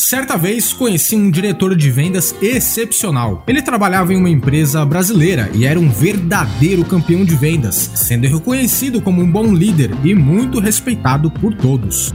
Certa vez conheci um diretor de vendas excepcional. Ele trabalhava em uma empresa brasileira e era um verdadeiro campeão de vendas, sendo reconhecido como um bom líder e muito respeitado por todos.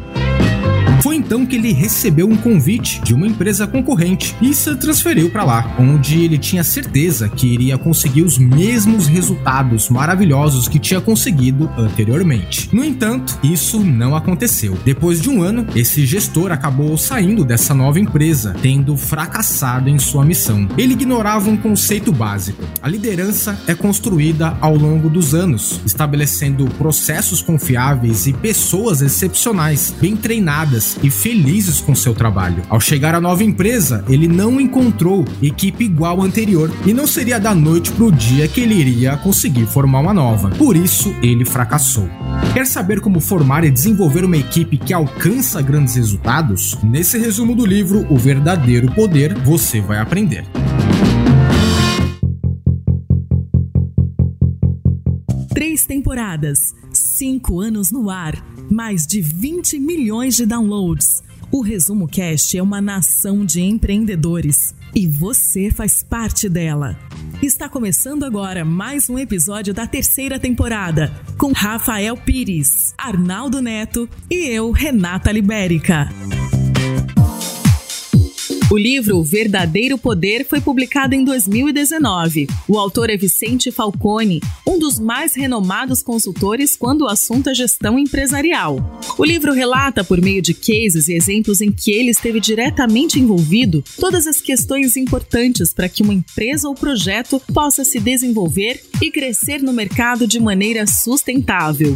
Foi então que ele recebeu um convite de uma empresa concorrente e se transferiu para lá, onde ele tinha certeza que iria conseguir os mesmos resultados maravilhosos que tinha conseguido anteriormente. No entanto, isso não aconteceu. Depois de um ano, esse gestor acabou saindo dessa nova empresa, tendo fracassado em sua missão. Ele ignorava um conceito básico: a liderança é construída ao longo dos anos, estabelecendo processos confiáveis e pessoas excepcionais, bem treinadas e felizes com seu trabalho. Ao chegar à nova empresa, ele não encontrou equipe igual à anterior e não seria da noite para o dia que ele iria conseguir formar uma nova. Por isso, ele fracassou. Quer saber como formar e desenvolver uma equipe que alcança grandes resultados? Nesse resumo do livro, O Verdadeiro Poder, você vai aprender. Três temporadas, cinco anos no ar, mais de 20 milhões de downloads. O Resumo Cast é uma nação de empreendedores e você faz parte dela. Está começando agora mais um episódio da terceira temporada com Rafael Pires, Arnaldo Neto e eu, Renata Libérica. O livro Verdadeiro Poder foi publicado em 2019. O autor é Vicente Falcone, um dos mais renomados consultores quando o assunto é gestão empresarial. O livro relata, por meio de cases e exemplos em que ele esteve diretamente envolvido, todas as questões importantes para que uma empresa ou projeto possa se desenvolver e crescer no mercado de maneira sustentável.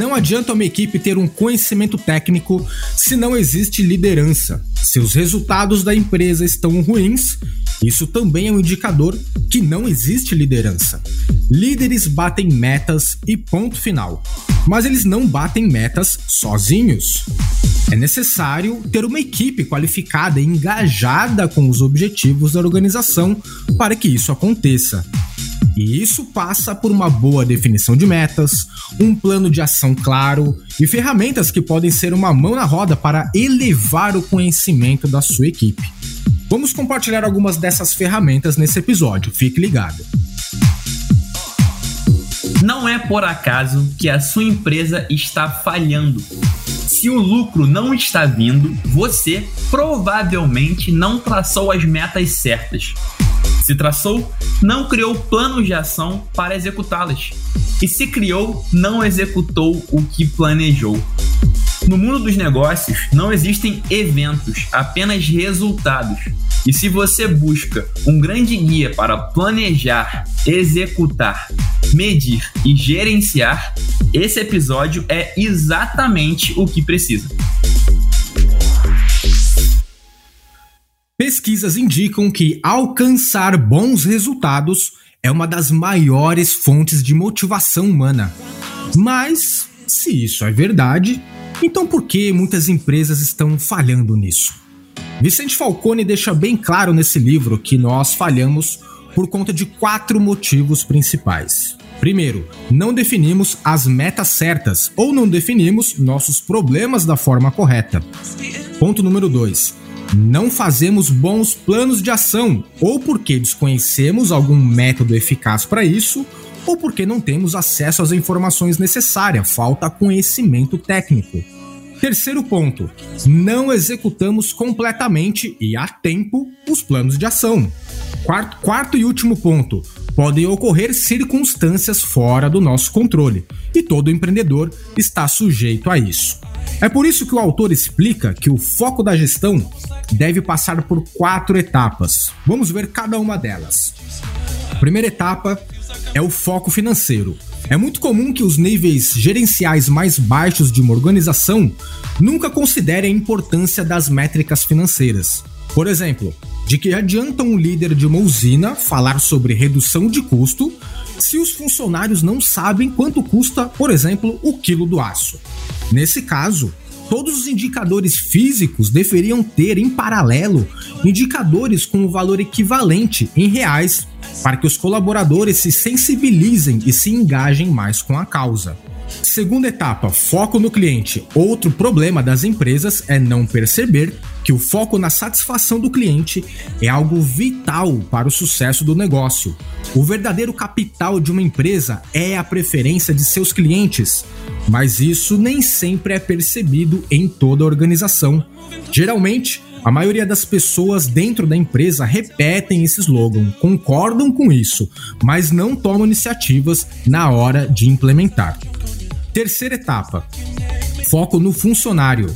Não adianta uma equipe ter um conhecimento técnico se não existe liderança. Se os resultados da empresa estão ruins, isso também é um indicador que não existe liderança. Líderes batem metas e ponto final. Mas eles não batem metas sozinhos. É necessário ter uma equipe qualificada e engajada com os objetivos da organização para que isso aconteça. E isso passa por uma boa definição de metas, um plano de ação claro e ferramentas que podem ser uma mão na roda para elevar o conhecimento da sua equipe. Vamos compartilhar algumas dessas ferramentas nesse episódio, fique ligado. Não é por acaso que a sua empresa está falhando. Se o lucro não está vindo, você provavelmente não traçou as metas certas se traçou, não criou planos de ação para executá-las. E se criou, não executou o que planejou. No mundo dos negócios, não existem eventos, apenas resultados. E se você busca um grande guia para planejar, executar, medir e gerenciar, esse episódio é exatamente o que precisa. Pesquisas indicam que alcançar bons resultados é uma das maiores fontes de motivação humana. Mas, se isso é verdade, então por que muitas empresas estão falhando nisso? Vicente Falcone deixa bem claro nesse livro que nós falhamos por conta de quatro motivos principais. Primeiro, não definimos as metas certas ou não definimos nossos problemas da forma correta. Ponto número 2 não fazemos bons planos de ação, ou porque desconhecemos algum método eficaz para isso, ou porque não temos acesso às informações necessárias, falta conhecimento técnico. Terceiro ponto: não executamos completamente e a tempo os planos de ação. Quarto, quarto e último ponto: podem ocorrer circunstâncias fora do nosso controle, e todo empreendedor está sujeito a isso. É por isso que o autor explica que o foco da gestão deve passar por quatro etapas. Vamos ver cada uma delas. A primeira etapa é o foco financeiro. É muito comum que os níveis gerenciais mais baixos de uma organização nunca considerem a importância das métricas financeiras. Por exemplo, de que adianta um líder de uma usina falar sobre redução de custo se os funcionários não sabem quanto custa, por exemplo, o quilo do aço. Nesse caso, todos os indicadores físicos deveriam ter, em paralelo, indicadores com o valor equivalente em reais, para que os colaboradores se sensibilizem e se engajem mais com a causa. Segunda etapa, foco no cliente. Outro problema das empresas é não perceber que o foco na satisfação do cliente é algo vital para o sucesso do negócio. O verdadeiro capital de uma empresa é a preferência de seus clientes, mas isso nem sempre é percebido em toda a organização. Geralmente, a maioria das pessoas dentro da empresa repetem esse slogan, concordam com isso, mas não tomam iniciativas na hora de implementar. Terceira etapa: foco no funcionário.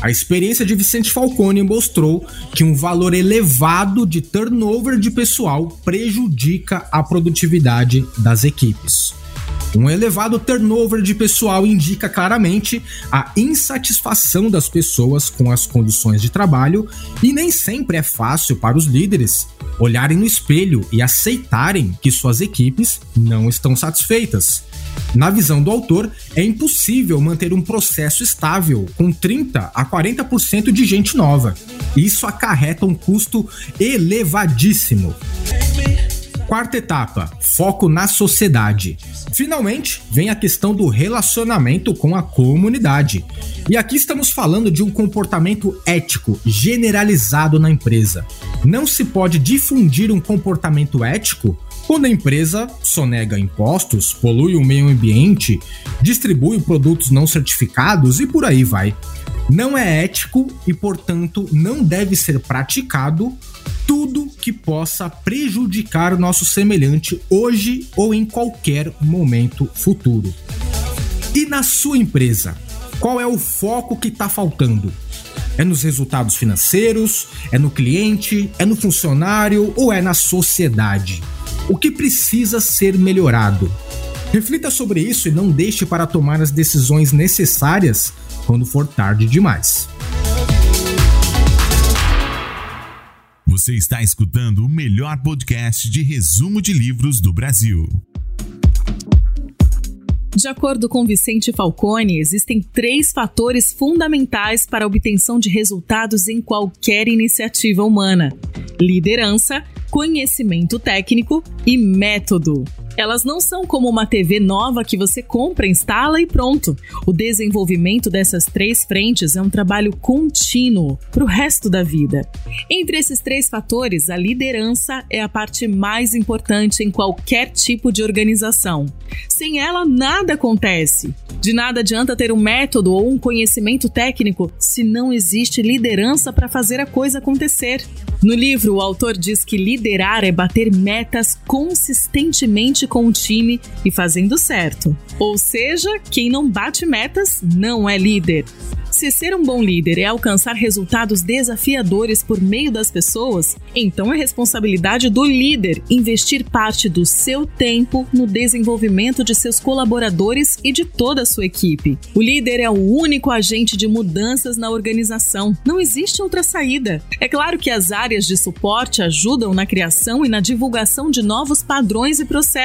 A experiência de Vicente Falcone mostrou que um valor elevado de turnover de pessoal prejudica a produtividade das equipes. Um elevado turnover de pessoal indica claramente a insatisfação das pessoas com as condições de trabalho e nem sempre é fácil para os líderes olharem no espelho e aceitarem que suas equipes não estão satisfeitas. Na visão do autor, é impossível manter um processo estável com 30 a 40% de gente nova. Isso acarreta um custo elevadíssimo. Quarta etapa: foco na sociedade. Finalmente, vem a questão do relacionamento com a comunidade. E aqui estamos falando de um comportamento ético generalizado na empresa. Não se pode difundir um comportamento ético quando a empresa sonega impostos, polui o meio ambiente, distribui produtos não certificados e por aí vai. Não é ético e, portanto, não deve ser praticado tudo que possa prejudicar o nosso semelhante hoje ou em qualquer momento futuro. E na sua empresa, qual é o foco que está faltando? É nos resultados financeiros? É no cliente? É no funcionário? Ou é na sociedade? O que precisa ser melhorado? Reflita sobre isso e não deixe para tomar as decisões necessárias quando for tarde demais. Você está escutando o melhor podcast de resumo de livros do Brasil. De acordo com Vicente Falcone, existem três fatores fundamentais para a obtenção de resultados em qualquer iniciativa humana: liderança, conhecimento técnico e método. Elas não são como uma TV nova que você compra, instala e pronto. O desenvolvimento dessas três frentes é um trabalho contínuo para o resto da vida. Entre esses três fatores, a liderança é a parte mais importante em qualquer tipo de organização. Sem ela, nada acontece. De nada adianta ter um método ou um conhecimento técnico se não existe liderança para fazer a coisa acontecer. No livro, o autor diz que liderar é bater metas consistentemente com o time e fazendo certo. Ou seja, quem não bate metas não é líder. Se ser um bom líder é alcançar resultados desafiadores por meio das pessoas, então é responsabilidade do líder investir parte do seu tempo no desenvolvimento de seus colaboradores e de toda a sua equipe. O líder é o único agente de mudanças na organização. Não existe outra saída. É claro que as áreas de suporte ajudam na criação e na divulgação de novos padrões e processos,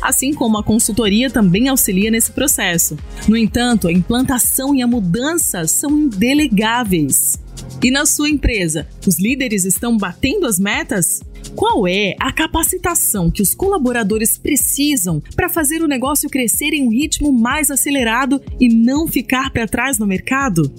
assim como a consultoria também auxilia nesse processo. No entanto, a implantação e a mudança são indelegáveis. E na sua empresa, os líderes estão batendo as metas? Qual é a capacitação que os colaboradores precisam para fazer o negócio crescer em um ritmo mais acelerado e não ficar para trás no mercado?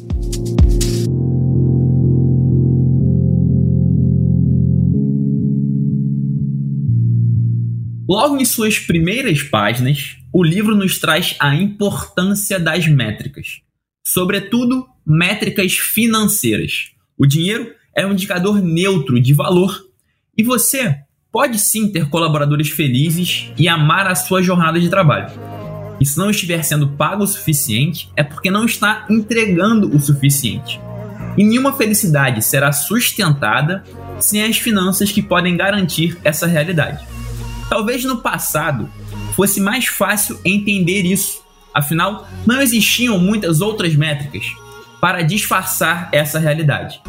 Logo em suas primeiras páginas, o livro nos traz a importância das métricas sobretudo métricas financeiras. O dinheiro é um indicador neutro de valor e você pode sim ter colaboradores felizes e amar a sua jornada de trabalho. E se não estiver sendo pago o suficiente, é porque não está entregando o suficiente. E nenhuma felicidade será sustentada sem as finanças que podem garantir essa realidade. Talvez no passado fosse mais fácil entender isso Afinal, não existiam muitas outras métricas para disfarçar essa realidade.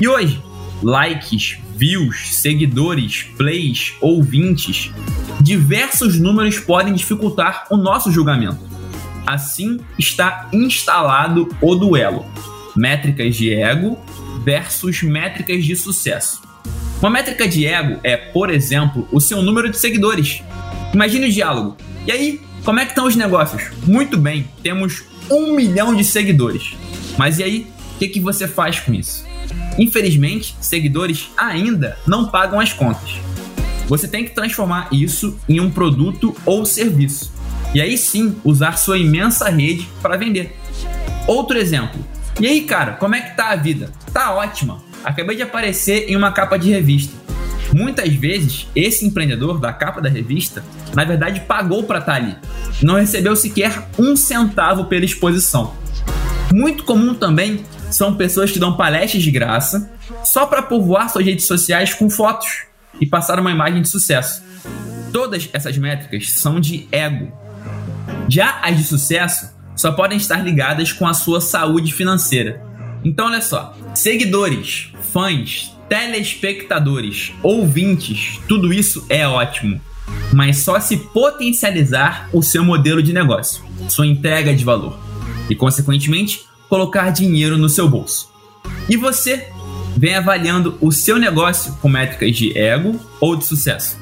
E hoje, likes, views, seguidores, plays, ouvintes, diversos números podem dificultar o nosso julgamento. Assim está instalado o duelo: métricas de ego versus métricas de sucesso. Uma métrica de ego é, por exemplo, o seu número de seguidores. Imagine o diálogo. E aí, Como é que estão os negócios? Muito bem, temos um milhão de seguidores. Mas e aí, o que, que você faz com isso? Infelizmente, seguidores ainda não pagam as contas. Você tem que transformar isso em um produto ou serviço. E aí sim, usar sua imensa rede para vender. Outro exemplo. E aí, cara, como é que tá a vida? Tá ótima. Acabei de aparecer em uma capa de revista. Muitas vezes, esse empreendedor da capa da revista, na verdade, pagou para estar tá ali. Não recebeu sequer um centavo pela exposição. Muito comum também são pessoas que dão palestras de graça só para povoar suas redes sociais com fotos e passar uma imagem de sucesso. Todas essas métricas são de ego. Já as de sucesso só podem estar ligadas com a sua saúde financeira. Então, olha só: seguidores, fãs, telespectadores, ouvintes, tudo isso é ótimo, mas só se potencializar o seu modelo de negócio, sua entrega de valor e, consequentemente, colocar dinheiro no seu bolso. E você vem avaliando o seu negócio com métricas de ego ou de sucesso.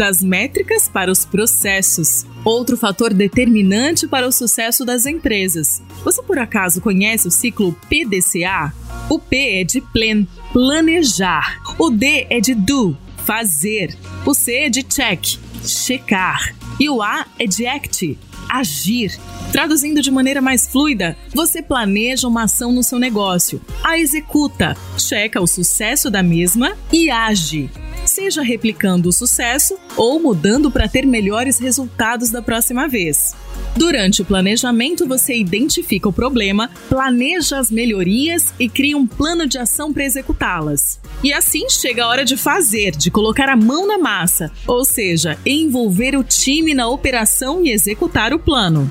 Das métricas para os processos. Outro fator determinante para o sucesso das empresas. Você por acaso conhece o ciclo PDCA? O P é de plan, planejar. O D é de do, fazer. O C é de check, checar. E o A é de act, agir. Traduzindo de maneira mais fluida, você planeja uma ação no seu negócio, a executa, checa o sucesso da mesma e age seja replicando o sucesso ou mudando para ter melhores resultados da próxima vez. Durante o planejamento, você identifica o problema, planeja as melhorias e cria um plano de ação para executá-las. E assim chega a hora de fazer, de colocar a mão na massa, ou seja, envolver o time na operação e executar o plano.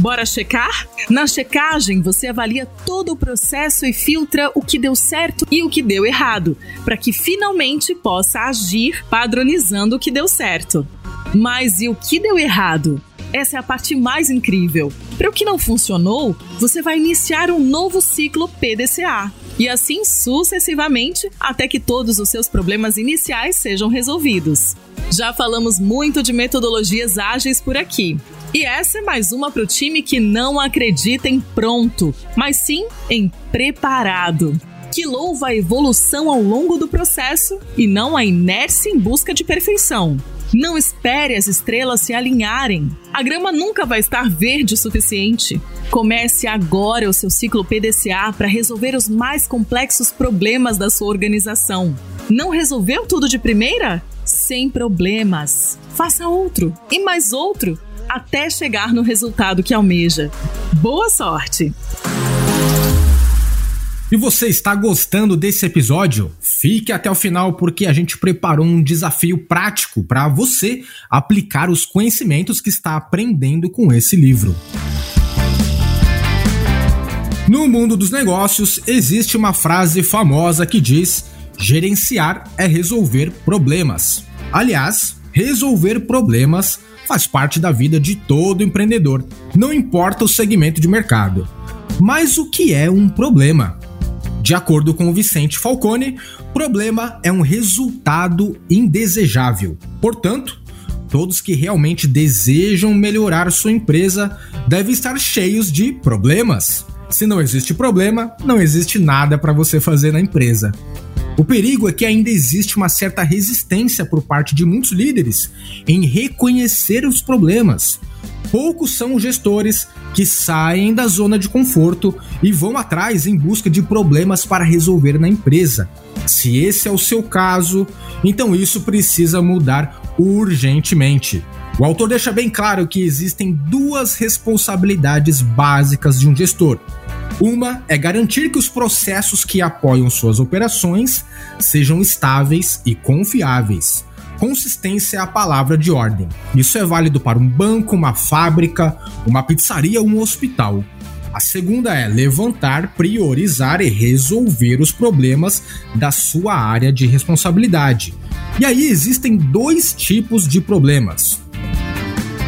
Bora checar? Na checagem, você avalia todo o processo e filtra o que deu certo e o que deu errado, para que finalmente possa agir padronizando o que deu certo. Mas e o que deu errado? Essa é a parte mais incrível. Para o que não funcionou, você vai iniciar um novo ciclo PDCA. E assim sucessivamente, até que todos os seus problemas iniciais sejam resolvidos. Já falamos muito de metodologias ágeis por aqui. E essa é mais uma para o time que não acredita em pronto, mas sim em preparado. Que louva a evolução ao longo do processo e não a inércia em busca de perfeição. Não espere as estrelas se alinharem. A grama nunca vai estar verde o suficiente. Comece agora o seu ciclo PDCA para resolver os mais complexos problemas da sua organização. Não resolveu tudo de primeira? Sem problemas. Faça outro e mais outro até chegar no resultado que almeja. Boa sorte! E você está gostando desse episódio? Fique até o final porque a gente preparou um desafio prático para você aplicar os conhecimentos que está aprendendo com esse livro. No mundo dos negócios, existe uma frase famosa que diz: gerenciar é resolver problemas. Aliás, resolver problemas faz parte da vida de todo empreendedor, não importa o segmento de mercado. Mas o que é um problema? De acordo com o Vicente Falcone, problema é um resultado indesejável. Portanto, todos que realmente desejam melhorar sua empresa devem estar cheios de problemas. Se não existe problema, não existe nada para você fazer na empresa. O perigo é que ainda existe uma certa resistência por parte de muitos líderes em reconhecer os problemas. Poucos são os gestores que saem da zona de conforto e vão atrás em busca de problemas para resolver na empresa. Se esse é o seu caso, então isso precisa mudar urgentemente. O autor deixa bem claro que existem duas responsabilidades básicas de um gestor: uma é garantir que os processos que apoiam suas operações sejam estáveis e confiáveis. Consistência é a palavra de ordem. Isso é válido para um banco, uma fábrica, uma pizzaria ou um hospital. A segunda é levantar, priorizar e resolver os problemas da sua área de responsabilidade. E aí existem dois tipos de problemas.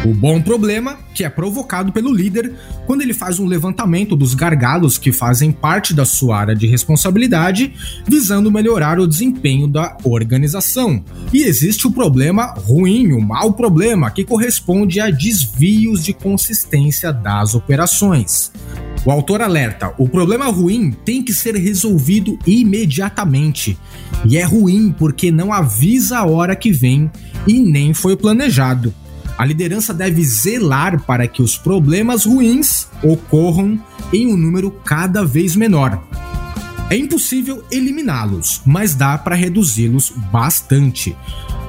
O bom problema, que é provocado pelo líder quando ele faz um levantamento dos gargalos que fazem parte da sua área de responsabilidade, visando melhorar o desempenho da organização. E existe o problema ruim, o mau problema, que corresponde a desvios de consistência das operações. O autor alerta: o problema ruim tem que ser resolvido imediatamente. E é ruim porque não avisa a hora que vem e nem foi planejado. A liderança deve zelar para que os problemas ruins ocorram em um número cada vez menor. É impossível eliminá-los, mas dá para reduzi-los bastante.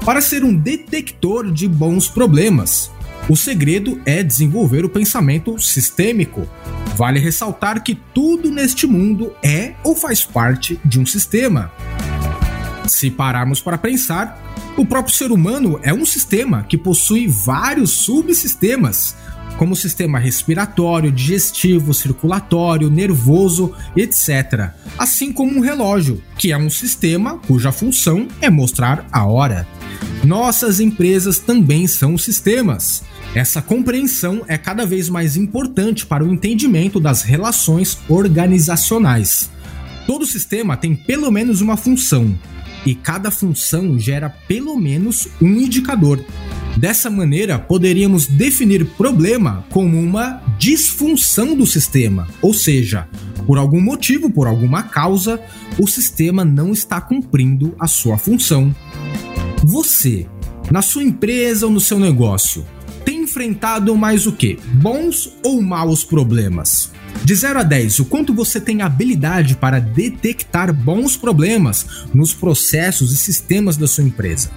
Para ser um detector de bons problemas, o segredo é desenvolver o pensamento sistêmico. Vale ressaltar que tudo neste mundo é ou faz parte de um sistema. Se pararmos para pensar, o próprio ser humano é um sistema que possui vários subsistemas, como o sistema respiratório, digestivo, circulatório, nervoso, etc. Assim como um relógio, que é um sistema cuja função é mostrar a hora. Nossas empresas também são sistemas. Essa compreensão é cada vez mais importante para o entendimento das relações organizacionais. Todo sistema tem pelo menos uma função, e cada função gera pelo menos um indicador. Dessa maneira, poderíamos definir problema como uma disfunção do sistema, ou seja, por algum motivo, por alguma causa, o sistema não está cumprindo a sua função. Você, na sua empresa ou no seu negócio, tem enfrentado mais o que? Bons ou maus problemas? De 0 a 10, o quanto você tem habilidade para detectar bons problemas nos processos e sistemas da sua empresa?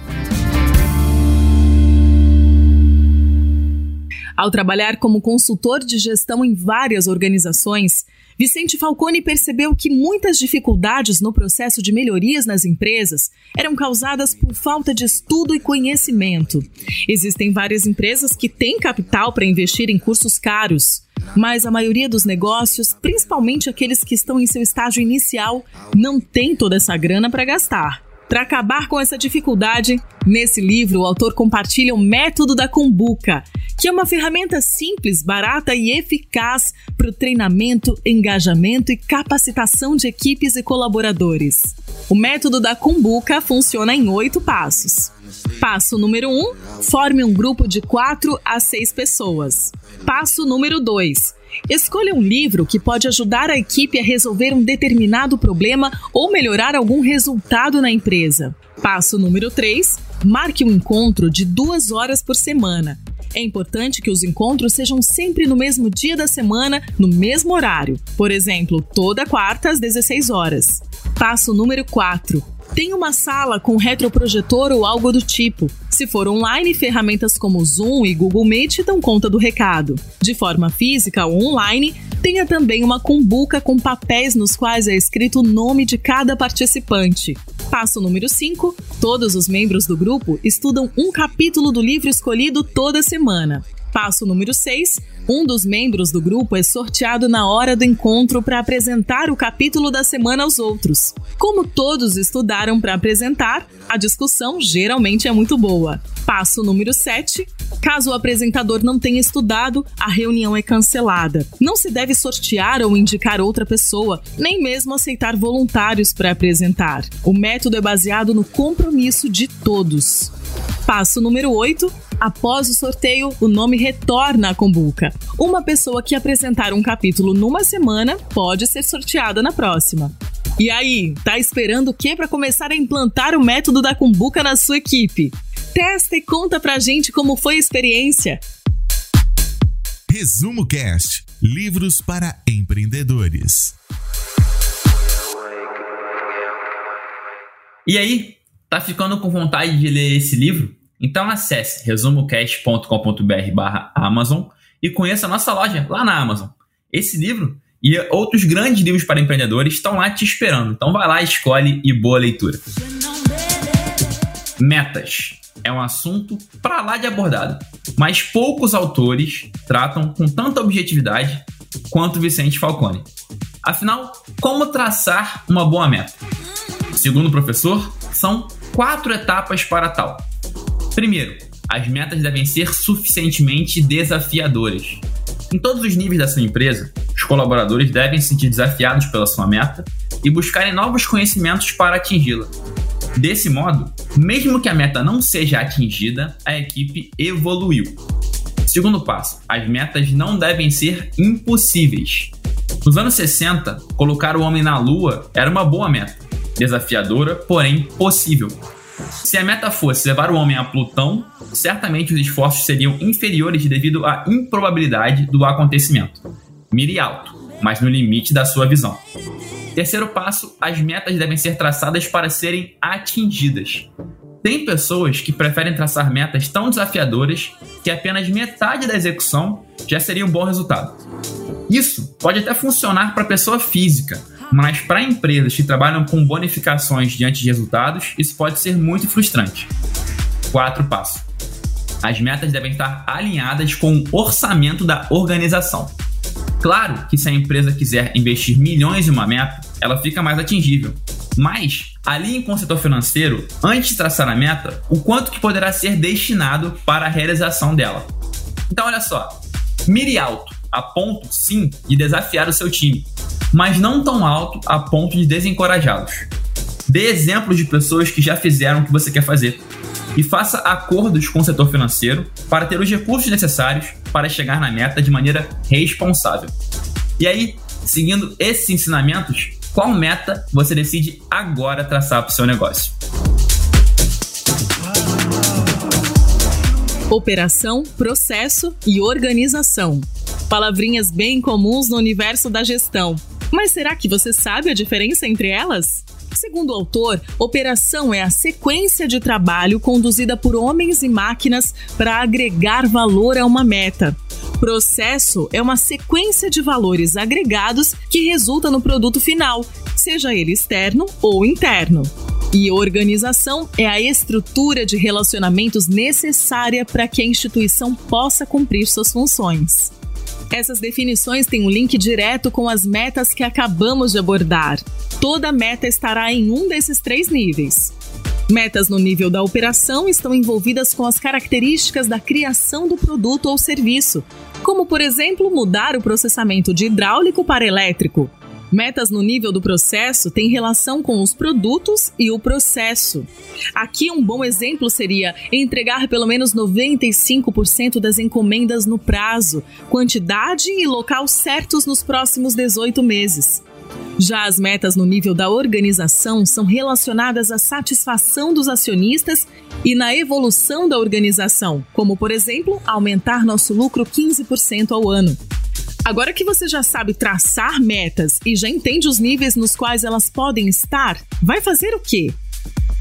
Ao trabalhar como consultor de gestão em várias organizações, Vicente Falcone percebeu que muitas dificuldades no processo de melhorias nas empresas eram causadas por falta de estudo e conhecimento. Existem várias empresas que têm capital para investir em cursos caros, mas a maioria dos negócios, principalmente aqueles que estão em seu estágio inicial, não tem toda essa grana para gastar. Para acabar com essa dificuldade, nesse livro o autor compartilha o método da Kumbuka, que é uma ferramenta simples, barata e eficaz para o treinamento, engajamento e capacitação de equipes e colaboradores. O método da Kumbuka funciona em oito passos. Passo número 1: um, forme um grupo de quatro a seis pessoas. Passo número 2: Escolha um livro que pode ajudar a equipe a resolver um determinado problema ou melhorar algum resultado na empresa. Passo número 3: marque um encontro de duas horas por semana. É importante que os encontros sejam sempre no mesmo dia da semana, no mesmo horário. Por exemplo, toda quarta às 16 horas. Passo número 4: tem uma sala com retroprojetor ou algo do tipo. Se for online, ferramentas como Zoom e Google Meet dão conta do recado. De forma física ou online, tenha também uma cumbuca com papéis nos quais é escrito o nome de cada participante. Passo número 5: todos os membros do grupo estudam um capítulo do livro escolhido toda semana. Passo número 6: um dos membros do grupo é sorteado na hora do encontro para apresentar o capítulo da semana aos outros. Como todos estudaram para apresentar, a discussão geralmente é muito boa. Passo número 7: caso o apresentador não tenha estudado, a reunião é cancelada. Não se deve sortear ou indicar outra pessoa, nem mesmo aceitar voluntários para apresentar. O método é baseado no compromisso de todos. Passo número 8: após o sorteio, o nome retorna à Combuca. Uma pessoa que apresentar um capítulo numa semana pode ser sorteada na próxima. E aí, tá esperando o que para começar a implantar o método da Cumbuca na sua equipe? Testa e conta pra gente como foi a experiência. Resumo Cast Livros para empreendedores. E aí, tá ficando com vontade de ler esse livro? Então acesse resumocast.com.br barra Amazon e conheça a nossa loja lá na Amazon. Esse livro e outros grandes livros para empreendedores estão lá te esperando. Então vai lá, escolhe e boa leitura. Metas é um assunto para lá de abordado, mas poucos autores tratam com tanta objetividade quanto Vicente Falcone. Afinal, como traçar uma boa meta? Segundo o professor, são quatro etapas para tal. Primeiro, as metas devem ser suficientemente desafiadoras. Em todos os níveis da sua empresa, os colaboradores devem se sentir desafiados pela sua meta e buscarem novos conhecimentos para atingi-la. Desse modo, mesmo que a meta não seja atingida, a equipe evoluiu. Segundo passo, as metas não devem ser impossíveis. Nos anos 60, colocar o homem na Lua era uma boa meta, desafiadora, porém possível. Se a meta fosse levar o homem a Plutão, certamente os esforços seriam inferiores devido à improbabilidade do acontecimento. Mire alto, mas no limite da sua visão. Terceiro passo: as metas devem ser traçadas para serem atingidas. Tem pessoas que preferem traçar metas tão desafiadoras que apenas metade da execução já seria um bom resultado. Isso pode até funcionar para pessoa física, mas para empresas que trabalham com bonificações diante de resultados, isso pode ser muito frustrante. Quatro passos. As metas devem estar alinhadas com o orçamento da organização. Claro que se a empresa quiser investir milhões em uma meta, ela fica mais atingível. Mas alinhe com o setor financeiro, antes de traçar a meta, o quanto que poderá ser destinado para a realização dela. Então olha só, mire alto, a ponto sim de desafiar o seu time, mas não tão alto a ponto de desencorajá-los. Dê exemplos de pessoas que já fizeram o que você quer fazer e faça acordos com o setor financeiro para ter os recursos necessários para chegar na meta de maneira responsável. E aí, seguindo esses ensinamentos, qual meta você decide agora traçar para o seu negócio? Operação, processo e organização. Palavrinhas bem comuns no universo da gestão. Mas será que você sabe a diferença entre elas? Segundo o autor, operação é a sequência de trabalho conduzida por homens e máquinas para agregar valor a uma meta. Processo é uma sequência de valores agregados que resulta no produto final, seja ele externo ou interno. E organização é a estrutura de relacionamentos necessária para que a instituição possa cumprir suas funções. Essas definições têm um link direto com as metas que acabamos de abordar. Toda meta estará em um desses três níveis. Metas no nível da operação estão envolvidas com as características da criação do produto ou serviço, como, por exemplo, mudar o processamento de hidráulico para elétrico, Metas no nível do processo têm relação com os produtos e o processo. Aqui um bom exemplo seria entregar pelo menos 95% das encomendas no prazo, quantidade e local certos nos próximos 18 meses. Já as metas no nível da organização são relacionadas à satisfação dos acionistas e na evolução da organização, como, por exemplo, aumentar nosso lucro 15% ao ano. Agora que você já sabe traçar metas e já entende os níveis nos quais elas podem estar, vai fazer o quê?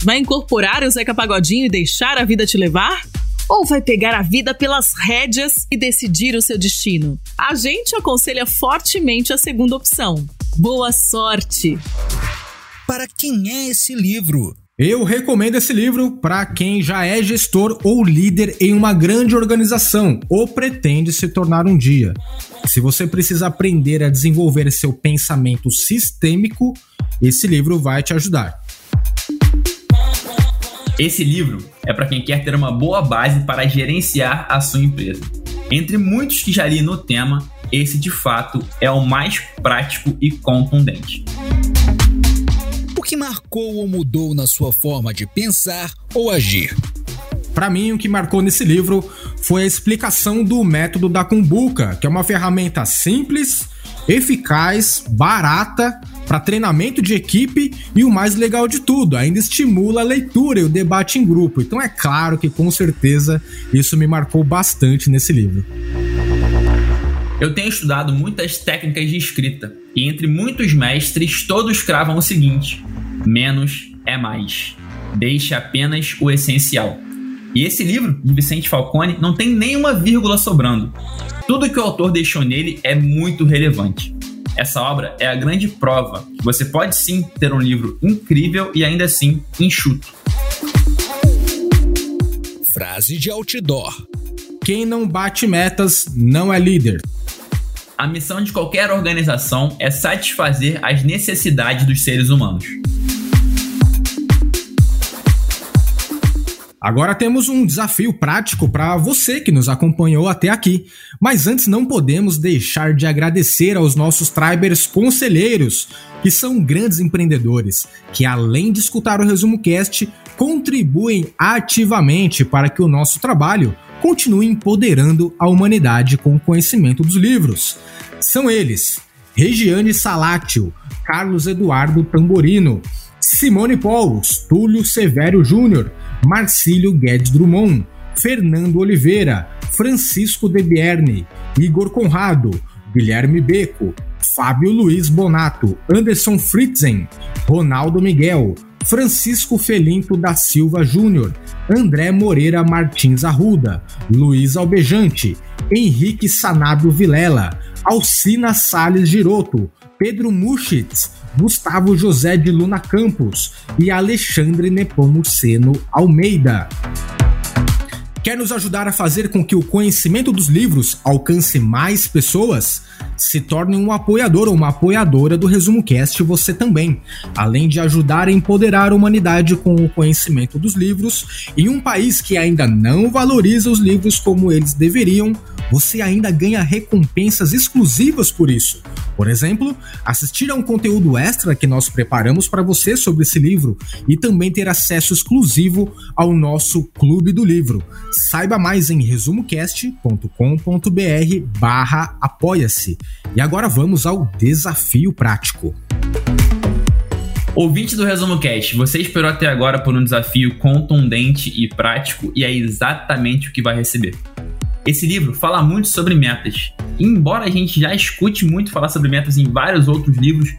Vai incorporar o Zeca Pagodinho e deixar a vida te levar? Ou vai pegar a vida pelas rédeas e decidir o seu destino? A gente aconselha fortemente a segunda opção. Boa sorte! Para quem é esse livro? Eu recomendo esse livro para quem já é gestor ou líder em uma grande organização ou pretende se tornar um dia. Se você precisa aprender a desenvolver seu pensamento sistêmico, esse livro vai te ajudar. Esse livro é para quem quer ter uma boa base para gerenciar a sua empresa. Entre muitos que já li no tema, esse de fato é o mais prático e contundente que marcou ou mudou na sua forma de pensar ou agir? Para mim, o que marcou nesse livro foi a explicação do método da Kumbuka, que é uma ferramenta simples, eficaz, barata para treinamento de equipe e o mais legal de tudo, ainda estimula a leitura e o debate em grupo. Então é claro que com certeza isso me marcou bastante nesse livro. Eu tenho estudado muitas técnicas de escrita e entre muitos mestres todos cravam o seguinte: Menos é mais. Deixe apenas o essencial. E esse livro, de Vicente Falcone, não tem nenhuma vírgula sobrando. Tudo que o autor deixou nele é muito relevante. Essa obra é a grande prova que você pode sim ter um livro incrível e ainda assim enxuto. Frase de outdoor: Quem não bate metas não é líder. A missão de qualquer organização é satisfazer as necessidades dos seres humanos. Agora temos um desafio prático para você que nos acompanhou até aqui. Mas antes não podemos deixar de agradecer aos nossos Tribers conselheiros, que são grandes empreendedores, que além de escutar o Resumo Cast, contribuem ativamente para que o nosso trabalho continue empoderando a humanidade com o conhecimento dos livros. São eles: Regiane Salátio, Carlos Eduardo Tamborino, Simone Paulos, Túlio Severo Júnior, Marcílio Guedes Drummond, Fernando Oliveira, Francisco De Bierne, Igor Conrado, Guilherme Beco, Fábio Luiz Bonato, Anderson Fritzen, Ronaldo Miguel, Francisco Felinto da Silva Júnior, André Moreira Martins Arruda, Luiz Albejante, Henrique Sanábio Vilela, Alcina Sales Giroto, Pedro Muschitz, Gustavo José de Luna Campos e Alexandre Nepomuceno Almeida. Quer nos ajudar a fazer com que o conhecimento dos livros alcance mais pessoas? Se torne um apoiador ou uma apoiadora do Resumo Cast você também, além de ajudar a empoderar a humanidade com o conhecimento dos livros. Em um país que ainda não valoriza os livros como eles deveriam, você ainda ganha recompensas exclusivas por isso. Por exemplo, assistir a um conteúdo extra que nós preparamos para você sobre esse livro e também ter acesso exclusivo ao nosso Clube do Livro. Saiba mais em resumocast.com.br barra apoia-se. E agora vamos ao desafio prático. Ouvinte do Resumo Cast, você esperou até agora por um desafio contundente e prático e é exatamente o que vai receber. Esse livro fala muito sobre metas embora a gente já escute muito falar sobre metas em vários outros livros,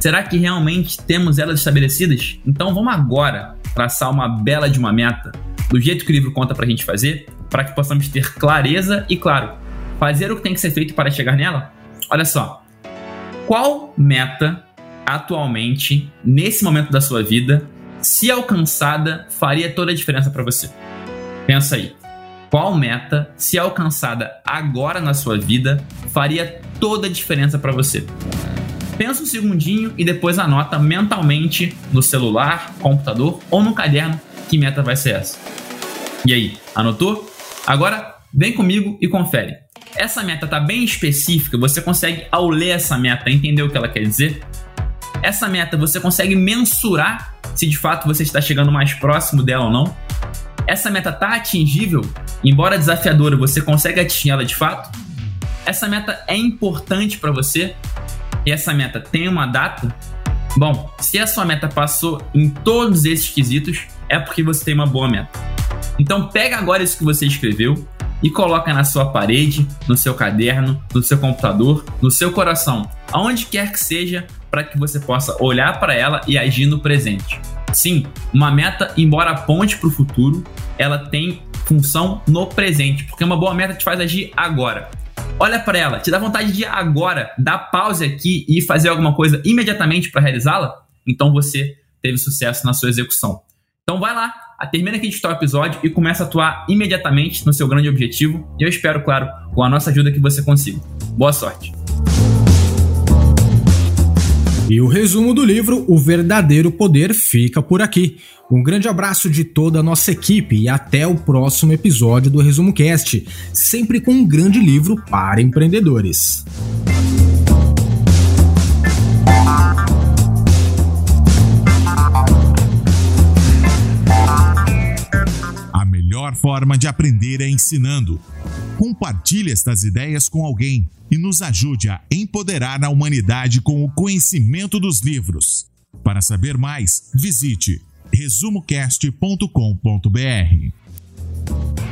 será que realmente temos elas estabelecidas? Então vamos agora traçar uma bela de uma meta, do jeito que o livro conta pra gente fazer, para que possamos ter clareza e, claro, fazer o que tem que ser feito para chegar nela? Olha só, qual meta atualmente, nesse momento da sua vida, se alcançada, faria toda a diferença para você? Pensa aí. Qual meta, se alcançada agora na sua vida, faria toda a diferença para você? Pensa um segundinho e depois anota mentalmente no celular, computador ou no caderno que meta vai ser essa. E aí, anotou? Agora vem comigo e confere. Essa meta tá bem específica, você consegue ao ler essa meta entender o que ela quer dizer? Essa meta você consegue mensurar se de fato você está chegando mais próximo dela ou não? Essa meta tá atingível embora desafiadora, você consegue atingir-la de fato? Essa meta é importante para você? E essa meta tem uma data? Bom, se a sua meta passou em todos esses quesitos, é porque você tem uma boa meta. Então pega agora isso que você escreveu e coloca na sua parede, no seu caderno, no seu computador, no seu coração, aonde quer que seja, para que você possa olhar para ela e agir no presente. Sim, uma meta, embora aponte para o futuro, ela tem função no presente, porque uma boa meta te faz agir agora. Olha para ela, te dá vontade de agora dar pause aqui e fazer alguma coisa imediatamente para realizá-la? Então você teve sucesso na sua execução. Então vai lá, termina aqui de o episódio e começa a atuar imediatamente no seu grande objetivo. E eu espero, claro, com a nossa ajuda que você consiga. Boa sorte! E o resumo do livro O Verdadeiro Poder fica por aqui. Um grande abraço de toda a nossa equipe e até o próximo episódio do Resumo Cast, sempre com um grande livro para empreendedores. A melhor forma de aprender é ensinando. Compartilhe estas ideias com alguém e nos ajude a empoderar a humanidade com o conhecimento dos livros. Para saber mais, visite resumocast.com.br.